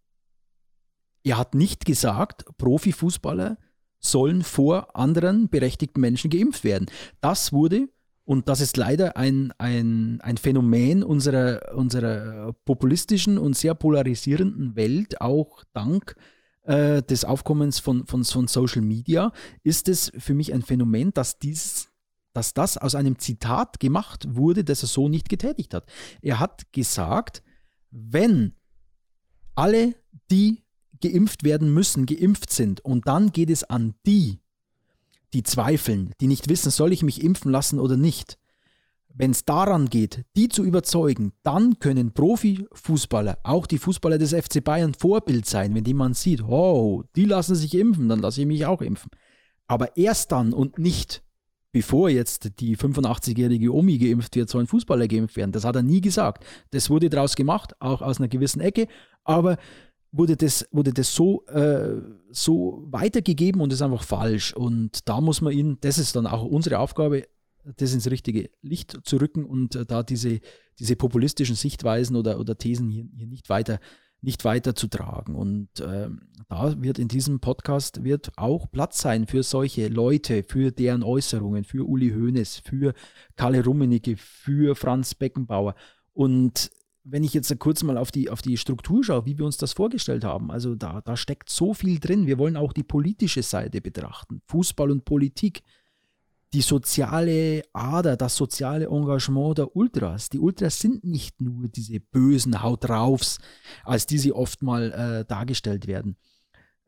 Speaker 4: er hat nicht gesagt, Profifußballer sollen vor anderen berechtigten Menschen geimpft werden. Das wurde, und das ist leider ein, ein, ein Phänomen unserer, unserer populistischen und sehr polarisierenden Welt, auch dank äh, des Aufkommens von, von, von Social Media, ist es für mich ein Phänomen, dass dieses dass das aus einem Zitat gemacht wurde, das er so nicht getätigt hat. Er hat gesagt, wenn alle, die geimpft werden müssen, geimpft sind und dann geht es an die, die zweifeln, die nicht wissen, soll ich mich impfen lassen oder nicht, wenn es daran geht, die zu überzeugen, dann können Profifußballer, auch die Fußballer des FC Bayern, Vorbild sein, wenn die man sieht, oh, die lassen sich impfen, dann lasse ich mich auch impfen. Aber erst dann und nicht, bevor jetzt die 85-jährige Omi geimpft wird, sollen Fußballer geimpft werden. Das hat er nie gesagt. Das wurde daraus gemacht, auch aus einer gewissen Ecke, aber wurde das, wurde das so, äh, so weitergegeben und ist einfach falsch. Und da muss man ihn, das ist dann auch unsere Aufgabe, das ins richtige Licht zu rücken und äh, da diese, diese populistischen Sichtweisen oder, oder Thesen hier, hier nicht weiter nicht weiter zu tragen. Und äh, da wird in diesem Podcast wird auch Platz sein für solche Leute, für deren Äußerungen, für Uli Hoeneß, für Kalle Rummenigge, für Franz Beckenbauer. Und wenn ich jetzt kurz mal auf die, auf die Struktur schaue, wie wir uns das vorgestellt haben, also da, da steckt so viel drin. Wir wollen auch die politische Seite betrachten. Fußball und Politik die soziale Ader, das soziale Engagement der Ultras. Die Ultras sind nicht nur diese bösen Haut draufs, als die sie oft mal äh, dargestellt werden.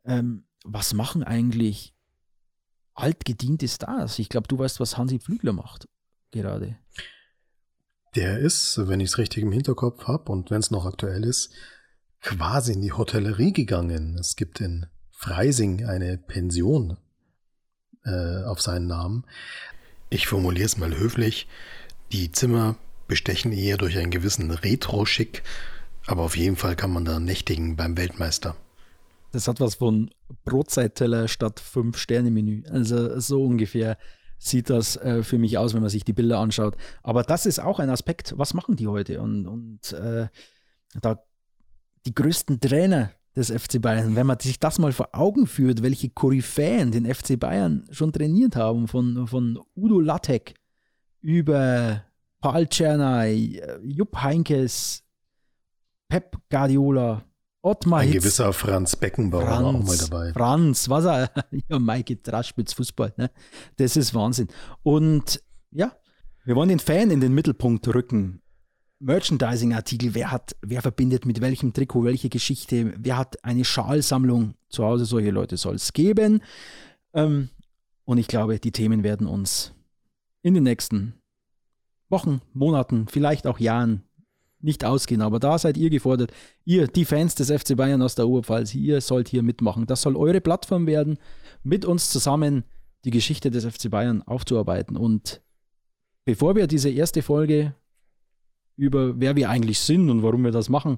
Speaker 4: Ähm, was machen eigentlich altgediente Stars? Ich glaube, du weißt, was Hansi Flügler macht gerade.
Speaker 3: Der ist, wenn ich es richtig im Hinterkopf habe und wenn es noch aktuell ist, quasi in die Hotellerie gegangen. Es gibt in Freising eine Pension äh, auf seinen Namen. Ich formuliere es mal höflich. Die Zimmer bestechen eher durch einen gewissen Retro-Schick, aber auf jeden Fall kann man da nächtigen beim Weltmeister.
Speaker 4: Das hat was von Brotzeitteller statt Fünf-Sterne-Menü. Also so ungefähr sieht das äh, für mich aus, wenn man sich die Bilder anschaut. Aber das ist auch ein Aspekt, was machen die heute? Und, und äh, da die größten Trainer des FC Bayern, wenn man sich das mal vor Augen führt, welche Koryphäen den FC Bayern schon trainiert haben, von, von Udo Lattek über Paul Czernay, Jupp Heinkes, Pep Guardiola, Ottmar
Speaker 3: Ein
Speaker 4: Hitz,
Speaker 3: gewisser Franz Beckenbauer war auch mal dabei.
Speaker 4: Franz, was er, [laughs] ja, Maike Traschwitz Fußball, ne? Das ist Wahnsinn. Und ja, wir wollen den Fan in den Mittelpunkt rücken. Merchandising-Artikel, wer hat, wer verbindet mit welchem Trikot welche Geschichte, wer hat eine Schalsammlung zu Hause, solche Leute soll es geben. Ähm, und ich glaube, die Themen werden uns in den nächsten Wochen, Monaten, vielleicht auch Jahren nicht ausgehen. Aber da seid ihr gefordert. Ihr, die Fans des FC Bayern aus der Oberpfalz, ihr sollt hier mitmachen. Das soll eure Plattform werden, mit uns zusammen die Geschichte des FC Bayern aufzuarbeiten. Und bevor wir diese erste Folge über wer wir eigentlich sind und warum wir das machen,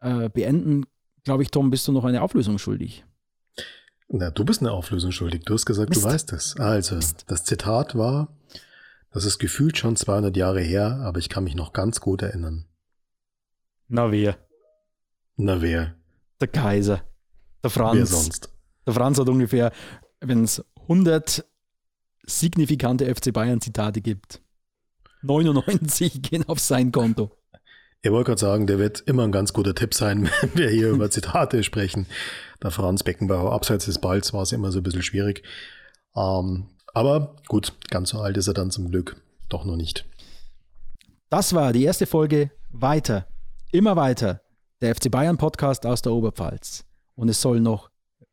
Speaker 4: äh, beenden, glaube ich, Tom, bist du noch eine Auflösung schuldig.
Speaker 3: Na, du bist eine Auflösung schuldig. Du hast gesagt,
Speaker 4: Mist.
Speaker 3: du weißt es. Also,
Speaker 4: Mist.
Speaker 3: das Zitat war, das ist gefühlt schon 200 Jahre her, aber ich kann mich noch ganz gut erinnern.
Speaker 4: Na wer?
Speaker 3: Na wer?
Speaker 4: Der Kaiser. Der Franz.
Speaker 3: Wer sonst?
Speaker 4: Der Franz hat ungefähr, wenn es 100 signifikante FC Bayern Zitate gibt, 99 gehen auf sein Konto.
Speaker 3: Ich wollte gerade sagen, der wird immer ein ganz guter Tipp sein, [laughs] wenn wir hier über Zitate sprechen. Der Franz Beckenbauer, abseits des Balls war es immer so ein bisschen schwierig. Ähm, aber gut, ganz so alt ist er dann zum Glück doch noch nicht.
Speaker 4: Das war die erste Folge weiter, immer weiter, der FC Bayern Podcast aus der Oberpfalz. Und es sollen noch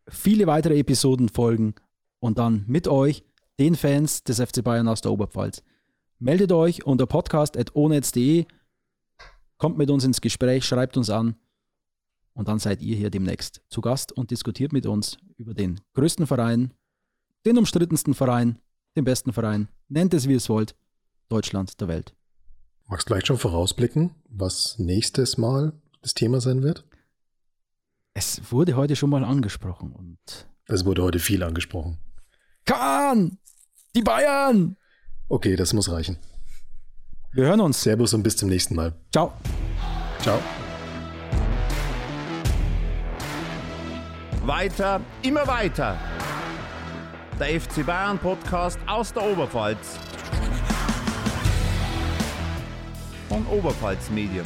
Speaker 4: viele weitere Episoden folgen und dann mit euch, den Fans des FC Bayern aus der Oberpfalz. Meldet euch unter podcast.onetz.de, kommt mit uns ins Gespräch, schreibt uns an und dann seid ihr hier demnächst zu Gast und diskutiert mit uns über den größten Verein, den umstrittensten Verein, den besten Verein, nennt es wie es wollt, Deutschland der Welt.
Speaker 3: Magst du vielleicht schon vorausblicken, was nächstes Mal das Thema sein wird?
Speaker 4: Es wurde heute schon mal angesprochen und
Speaker 3: Es wurde heute viel angesprochen.
Speaker 4: Kahn! Die Bayern!
Speaker 3: Okay, das muss reichen.
Speaker 4: Wir hören uns.
Speaker 3: Servus und bis zum nächsten Mal.
Speaker 4: Ciao.
Speaker 3: Ciao.
Speaker 1: Weiter, immer weiter. Der FC Bayern Podcast aus der Oberpfalz. Von Oberpfalz Medien.